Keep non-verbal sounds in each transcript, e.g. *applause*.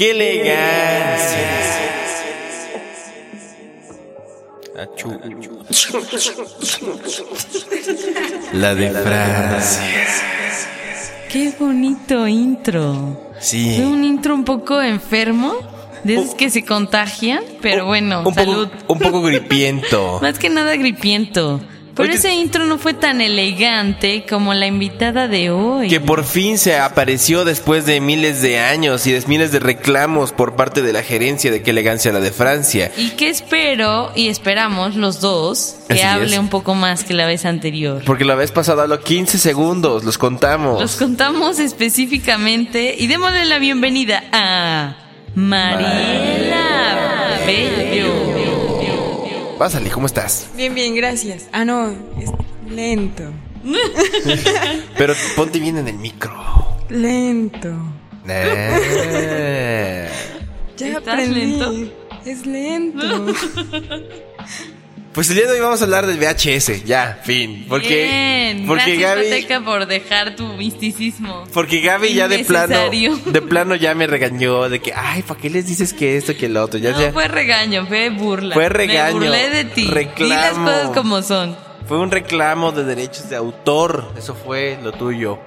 ¡Qué elegancia! Achú. La de Francia. Qué bonito intro. Sí. Fue un intro un poco enfermo, de esos que se contagian, pero bueno, un salud. Poco, un poco *laughs* gripiento. Más que nada gripiento. Pero ese intro no fue tan elegante como la invitada de hoy. Que por fin se apareció después de miles de años y de miles de reclamos por parte de la gerencia de qué elegancia la de Francia. Y que espero y esperamos los dos que Así hable es. un poco más que la vez anterior. Porque la vez pasada habló 15 segundos, los contamos. Los contamos específicamente y démosle la bienvenida a Mariela Bello. Pásale, ¿cómo estás? Bien, bien, gracias. Ah, no, es lento. *laughs* Pero ponte bien en el micro. Lento. Nah. Ya ¿Estás aprendí. lento? Es lento. *laughs* Pues el día de hoy vamos a hablar del VHS, ya, fin. Porque, Bien, porque gracias Gaby, por dejar tu misticismo. porque Gaby ya de plano, de plano ya me regañó de que, ay, ¿para qué les dices que esto, que lo otro? Ya, no ya. fue regaño, fue burla. Fue regaño, Me burlé de ti. Di las reclamo. cosas como son. Fue un reclamo de derechos de autor, eso fue lo tuyo.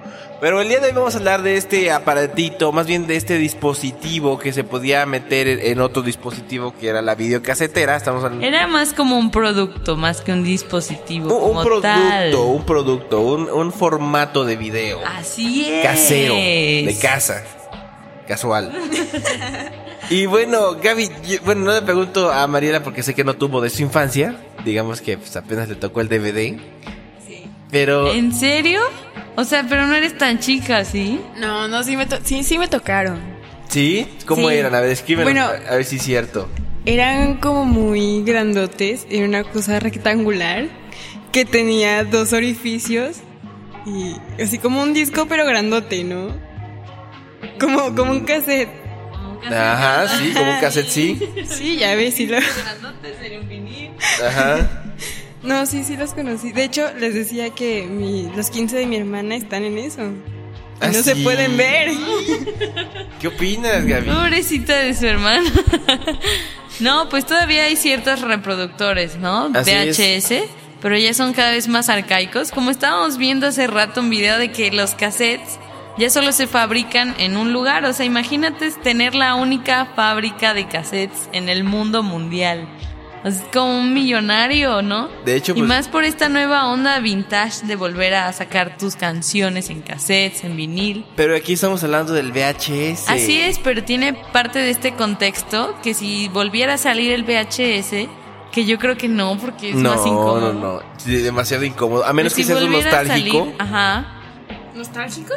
Pero el día de hoy vamos a hablar de este aparatito, más bien de este dispositivo que se podía meter en otro dispositivo que era la videocasetera. Estamos hablando Era más como un producto, más que un dispositivo. un, producto, tal. un producto, un, un formato de video Así es. casero, de casa, casual. y bueno, Gaby, yo- bueno, no le pregunto a Mariela porque sé que no tuvo de su infancia. Digamos que pues, apenas le tocó el DVD. Pero ¿En serio? O sea, pero no eres tan chica, ¿sí? No, no, sí me, to- sí, sí me tocaron. ¿Sí? ¿Cómo Sí. eran? A ver, escríbelo. Bueno. a ver si es cierto. Eran como muy grandotes. Era una cosa rectangular que tenía dos orificios. Y así como un disco, pero grandote, ¿no? Como, como un cassette. Ajá, sí, como un cassette, sí. *laughs* Sí, ya ves, sí lo... Ajá. No, sí, sí los conocí. De hecho, les decía que mi- los 15 de mi hermana están en eso. Y ¿Ah, no se pueden ver. *laughs* ¿Qué opinas, *laughs* Gaby? Pobrecita de su hermana. *laughs* no, pues todavía hay ciertos reproductores, ¿no? Así VHS, pero ya son cada vez más arcaicos. Como estábamos viendo hace rato un video de que los cassettes ya solo se fabrican en un lugar. O sea, imagínate tener la única fábrica de cassettes en el mundo mundial. O sea, es como un millonario, ¿no? De hecho, y pues- más por esta nueva onda vintage de volver a sacar tus canciones en cassettes, en vinil. Pero aquí estamos hablando del VHS. Así es, pero tiene parte de este contexto que si volviera a salir el VHS, que yo creo que no, porque es no, más incómodo. no, no. Sí, demasiado incómodo. A menos que seas un nostálgico. salir- ajá. ¿Nostálgico?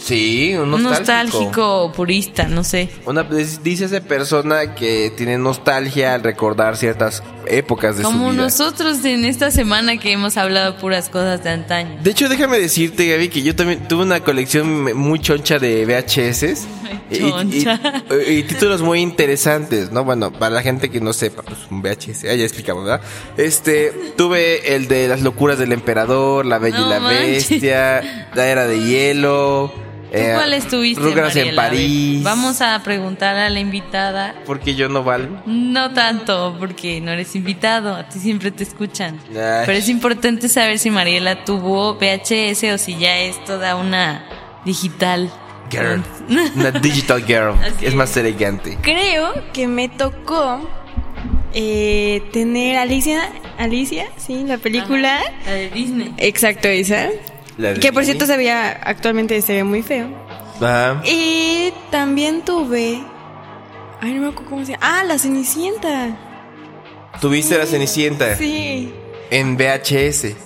Sí, un nostálgico. nostálgico purista, no sé. Una, dice esa persona que tiene nostalgia al recordar ciertas épocas de Como su vida. nosotros en esta semana que hemos hablado puras cosas de antaño. De hecho, déjame decirte, Gaby, que yo también tuve una colección muy choncha de VHS. *laughs* Y- Choncha. Y, y títulos muy interesantes, ¿no? Bueno, para la gente que no sepa, pues un VHS, ah, ya explicamos, ¿verdad? Este, tuve el de las locuras del emperador, la bella y la manches. bestia, la era de hielo. ¿Tú eh, cuál estuviste, Rugrats en Mariela? A ver, París. Vamos a preguntar a la invitada. Porque yo no valgo. No tanto, porque no eres invitado, a ti siempre te escuchan. Ay. Pero es importante saber si Mariela tuvo VHS o si ya es toda una digital. Girl. *laughs* Una digital girl. Así es es. más elegante. Creo que me tocó eh, tener Alicia, Alicia, sí, la película. La de Disney. Exacto, esa. Que por cierto se veía, actualmente se ve muy feo. Ajá. Y también tuve... Ay, no me acuerdo cómo se llama. Ah, la Cenicienta. Tuviste la Cenicienta Sí. en VHS.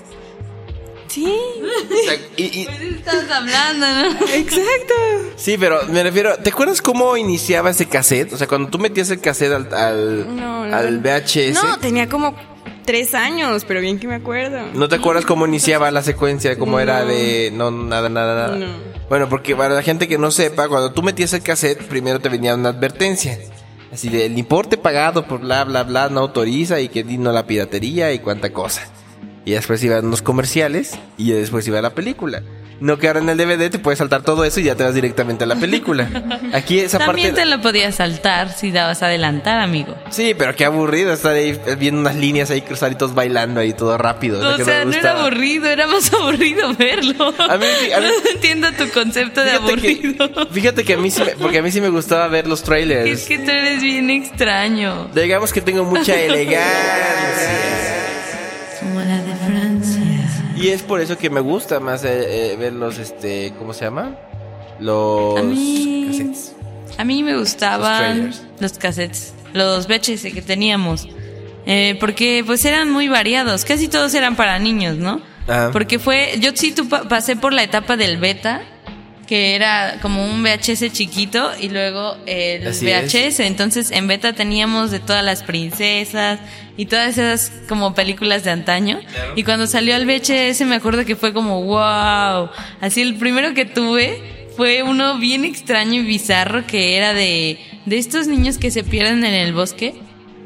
Sí. O sea, y- y- Pues estás hablando, ¿no? Exacto. sí, pero me refiero, ¿te acuerdas cómo iniciaba ese cassette? O sea, cuando tú metías el cassette al, al, No, al VHS, No, tenía como tres años, pero bien que me acuerdo. ¿no te acuerdas cómo iniciaba la secuencia? ¿Cómo era de...? No, nada, nada, nada. No. Bueno, porque para la gente que no sepa, cuando tú metías el cassette, primero te venía una advertencia. Así de, el importe pagado por bla, bla, bla, no autoriza y que no la piratería y cuánta cosa. Y después iban los comerciales y ya después iba la película. No que ahora en el DVD te puedes saltar todo eso y ya te vas directamente a la película. Aquí esa También parte... te lo podías saltar si dabas a adelantar, amigo. Sí, pero qué aburrido estar ahí viendo unas líneas ahí cruzaditos bailando ahí todo rápido. O que sea, no era aburrido, era más *laughs* aburrido verlo. A mí a mí- *laughs* No entiendo tu concepto de Fíjate aburrido. que, fíjate que a mí sí me, porque a mí sí me gustaba ver los trailers. Es que tú eres bien extraño. Digamos que tengo mucha *laughs* elegancia. Y es por eso que me gusta más eh, eh, ver los, este, ¿cómo se llama? Los A mí- cassettes. A mí me Los gustaban trailers. los cassettes, los VHS que teníamos. Eh, porque pues eran muy variados, casi todos eran para niños, ¿no? Ajá. Porque fue, yo sí tu- pa- pasé por la etapa del beta, que era como un VHS chiquito y luego el Así VHS. Entonces en beta teníamos de todas las princesas y todas esas como películas de antaño. Y cuando salió el VHS me acuerdo que fue como wow. Así el primero que tuve fue uno bien extraño y bizarro que era de, de estos niños que se pierden en el bosque.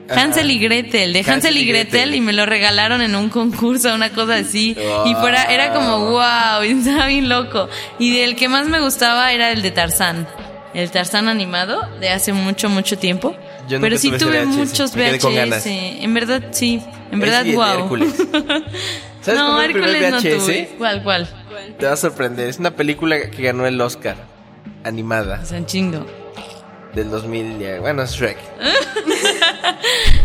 Hansel y Gretel, de Hansel, Hansel y y Gretel, y me lo regalaron en un concurso, una cosa así. Y fuera, era como wow, *laughs* estaba bien loco. Y del que más me gustaba era el de Tarzán. El Tarzán animado de hace mucho, mucho tiempo. Yo Pero sí tuve VHS, muchos. VHS. En verdad, sí. En verdad, Es- wow. Hércules. *laughs* ¿Sabes no, el Hércules no tuve. ¿Cuál, cuál? Te va a sorprender. Es una película que ganó el Oscar. Animada. Es un chingo. Del 2000. ya, Bueno, es Shrek. *laughs*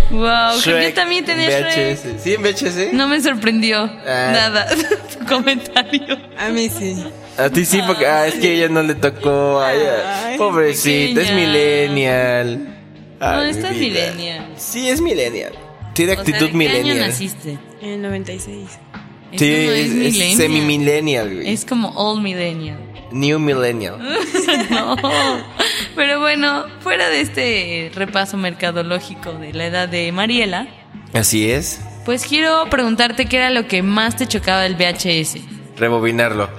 Wow, yo Shrek también tenía en Shrek. VHS. ¿Sí, en VHS? No me sorprendió Ah. nada *laughs* tu comentario. A mí sí. A ti sí, porque ah, es que ella no le tocó. Ay, Ay, pobrecita, es millennial. No, Ay, esta mi es millennial. Sí, es millennial. Tiene O sea, actitud ¿de qué millennial. año naciste? En el 96. Sí, no es, es millennial. semi-millennial, güey. Es como old millennial. New millennial. *laughs* No. Pero bueno, fuera de este repaso mercadológico de la edad de Mariela, Así es. pues quiero preguntarte qué era lo que más te chocaba del VHS. Rebobinarlo.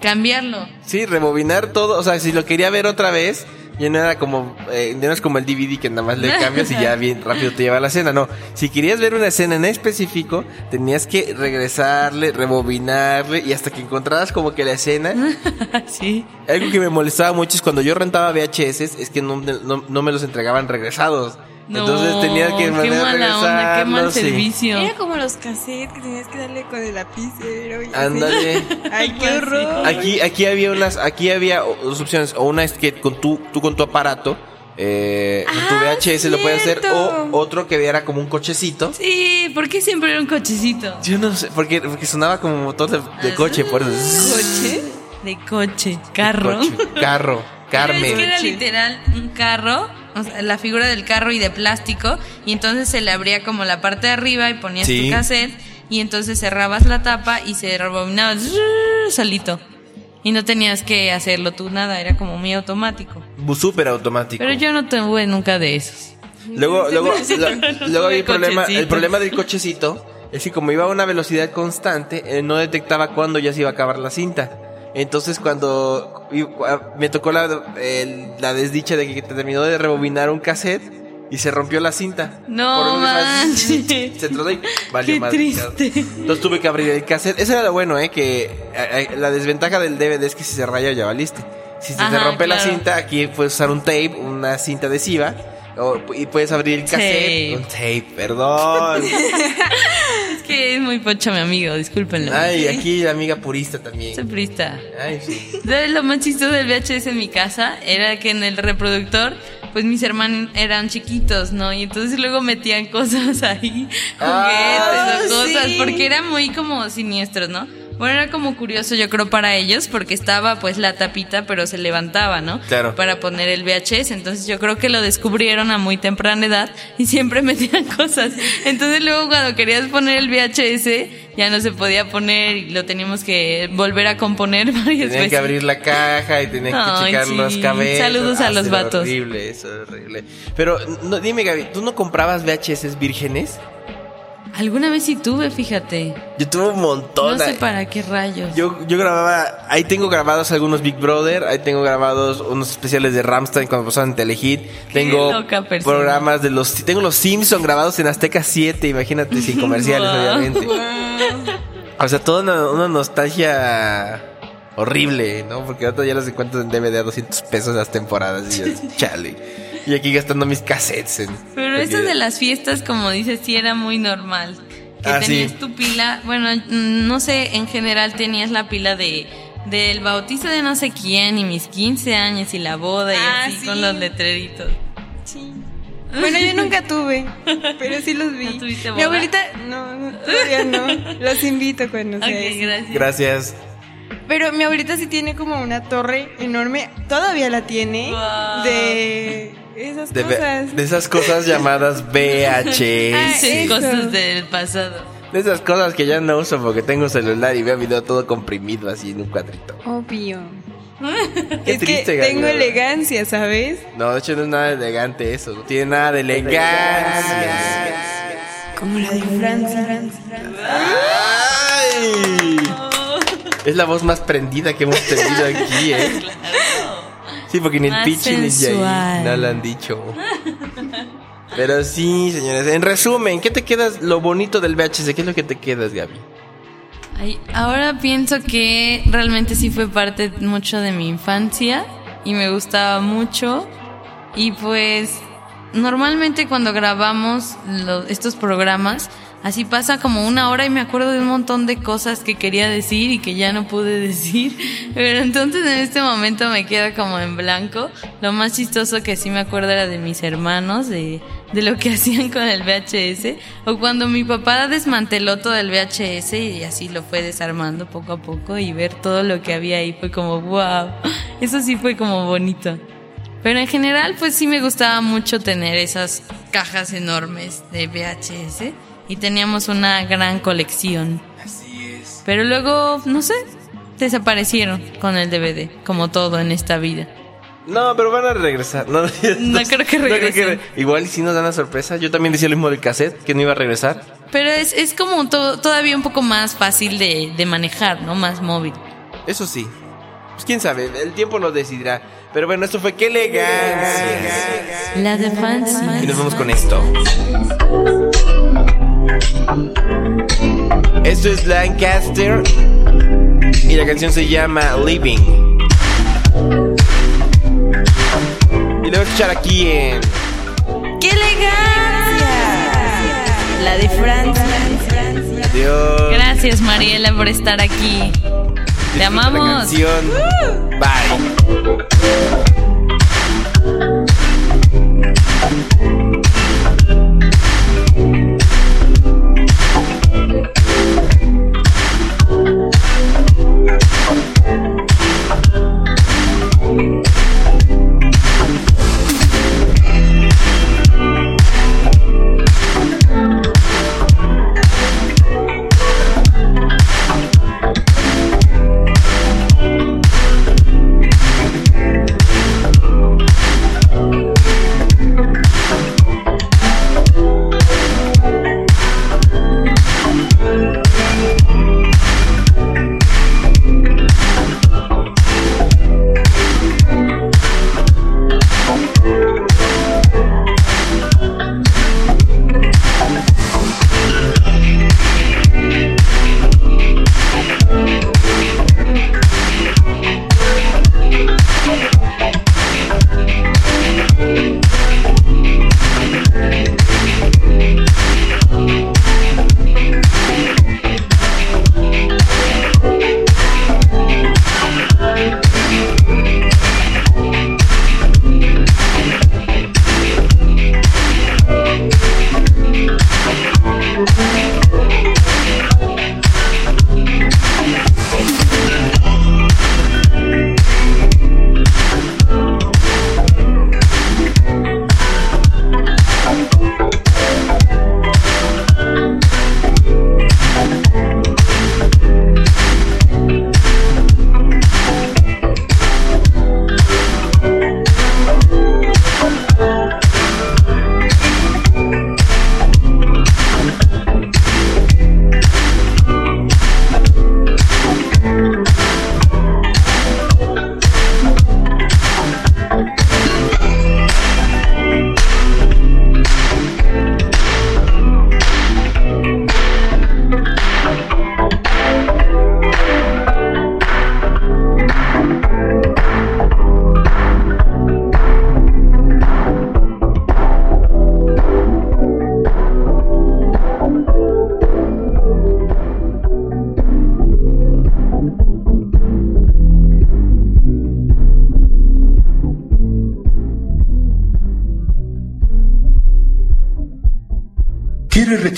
Cambiarlo. Sí, rebobinar todo. O sea, si lo quería ver otra vez, ya no era como, eh, no es como el DVD que nada más le cambias y ya *laughs* bien rápido te lleva a la escena. No, si querías ver una escena en específico, tenías que regresarle, rebobinarle y hasta que encontraras como que la escena. *laughs* sí. Algo que me molestaba mucho es cuando yo rentaba VHS, es que no, no, no me los entregaban regresados. Entonces tenía que qué mala onda, qué mal servicio. Era como los cassettes que tenías que darle con el lapicero. y. Ándale. Ay, *laughs* qué horror. Aquí, aquí había unas, aquí había dos opciones, o una es que con tu, tú con tu aparato, eh, tu Ah, VHS lo puedes hacer, o cierto. otro que era como un cochecito. Sí, ¿por qué siempre era un cochecito? Yo no sé, porque, porque sonaba como motor de, de coche, por eso. ¿Coche? De coche, carro. Coche, carro, *laughs* Pero es que Carmen. era literal un carro, o sea, la figura del carro y de plástico, y entonces se le abría como la parte de arriba y ponías Sí. tu cassette, y entonces cerrabas la tapa y se rebobinaba solito. Y no tenías que hacerlo tú nada, era como muy automático. Súper automático. Pero yo no tuve nunca de esos. Luego, luego, *laughs* luego había el problema, el problema del cochecito es que como iba a una velocidad constante, eh, no detectaba cuándo ya se iba a acabar la cinta. Entonces cuando me tocó la, el- la desdicha de que terminó de rebobinar un cassette y se rompió la cinta. No. Se tronó y valió Qué madre. triste. Entonces tuve que abrir el cassette. Eso era lo bueno, eh, que la desventaja del DVD es que si se raya ya valiste. Si se te rompe la cinta, aquí puedes usar un tape, una cinta adhesiva. o- y puedes abrir el cassette. Tape. Un tape, perdón. *laughs* Es muy pocho mi amigo, discúlpenlo. Ay, aquí la amiga purista Soy también. prista. Ay, sí. ¿Sabes lo más chistoso del VHS en mi casa? Era que en el reproductor, pues mis hermanos eran chiquitos, ¿no? Y entonces luego metían cosas ahí, juguetes Ah, o cosas, sí. porque eran muy como siniestros, ¿no? Bueno, era como curioso, yo creo, para ellos, porque estaba pues la tapita, pero se levantaba, ¿no? Claro. Para poner el VHS. Entonces yo creo que lo descubrieron a muy temprana edad y siempre *laughs* metían cosas. Entonces luego cuando querías poner el VHS, ya no se podía poner y lo teníamos que volver a componer *laughs* varias Tenían veces. que abrir la caja y tenían que checar sí. los cabezas. Saludos a Ah, los vatos. Horrible, eso era horrible. Pero no, dime, Gaby, ¿tú no comprabas VHS vírgenes? Alguna vez sí tuve, fíjate. Yo tuve un montón. No sé para qué rayos. Yo, yo grababa, ahí tengo grabados algunos Big Brother, ahí tengo grabados unos especiales de Ramstein cuando pasaban en Telehit, tengo programas de los, tengo los Simpson grabados en Azteca 7, imagínate, sin comerciales *laughs* Wow. obviamente. O sea, toda una, una nostalgia horrible, ¿no? Porque ya los encuentro en DVD a 200 pesos las temporadas y yo, *laughs* chale. Y aquí gastando mis cassettes en... Pero eso de las fiestas, como dices, sí era muy normal. Que Ah, sí. tenías tu pila, bueno, mm, no sé, en general tenías la pila de del bautizo de no sé quién y mis 15 años y la boda y Ah, así sí. con los letreritos. Sí. Bueno, yo nunca tuve, pero sí los *laughs* vi. ¿No tuviste Mi boda? abuelita, no, no, todavía no. Los invito cuando sea Ok, eso. gracias. Gracias. Pero mi abuelita sí tiene como una torre enorme, todavía la tiene, Wow. de esas De, ve- cosas. de esas cosas llamadas *laughs* VHS. Sí, cosas del pasado. De esas cosas que ya no uso porque tengo celular y veo video todo comprimido así en un cuadrito. Obvio. Qué es triste, que tengo elegancia, ¿sabes? No, de hecho no es nada elegante eso. No tiene nada de elegancia. Como la de Francia. ¡Ay! Es la voz más prendida que hemos tenido aquí, ¿eh? Sí, porque ni el pitch ni Jay sensual. no lo han dicho. Pero sí, señores. En resumen, ¿qué te quedas lo bonito del VHS? ¿Qué es lo que te quedas, Gaby? Ay, ahora pienso que realmente sí fue parte mucho de mi infancia y me gustaba mucho. Y pues normalmente cuando grabamos lo- estos programas, así pasa como una hora y me acuerdo de un montón de cosas que quería decir y que ya no pude *laughs* decir. Pero entonces en este momento me queda como en blanco. Lo más chistoso que sí me acuerdo era de mis hermanos, de, de lo que *laughs* hacían con el VHS. O cuando mi papá desmanteló todo el VHS y así lo fue desarmando poco a poco y ver todo lo que había ahí fue como wow. *laughs* Eso sí fue como bonito. Pero en general, pues sí me gustaba mucho tener esas cajas enormes de VHS y teníamos una gran colección. Así es. Pero luego, no sé, desaparecieron con el DVD, como todo en esta vida. No, pero van a regresar. No, *laughs* creo que regresen. Igual si nos dan la sorpresa. Yo también decía lo mismo del cassette, que no iba a regresar. Pero es, es como to- todavía un poco más fácil de, de manejar, ¿no? Más móvil. Eso sí. Pues quién sabe, el tiempo lo decidirá. Pero bueno, esto fue qué elegancia. La de Fancy. Y nos vamos con esto. Esto es Lancaster. Y la canción se llama Living. Y lo voy a escuchar aquí en. ¡Qué elegancia! La de Francia. Adiós. Gracias, Mariela, por estar aquí. Te la amamos. canción. Bye.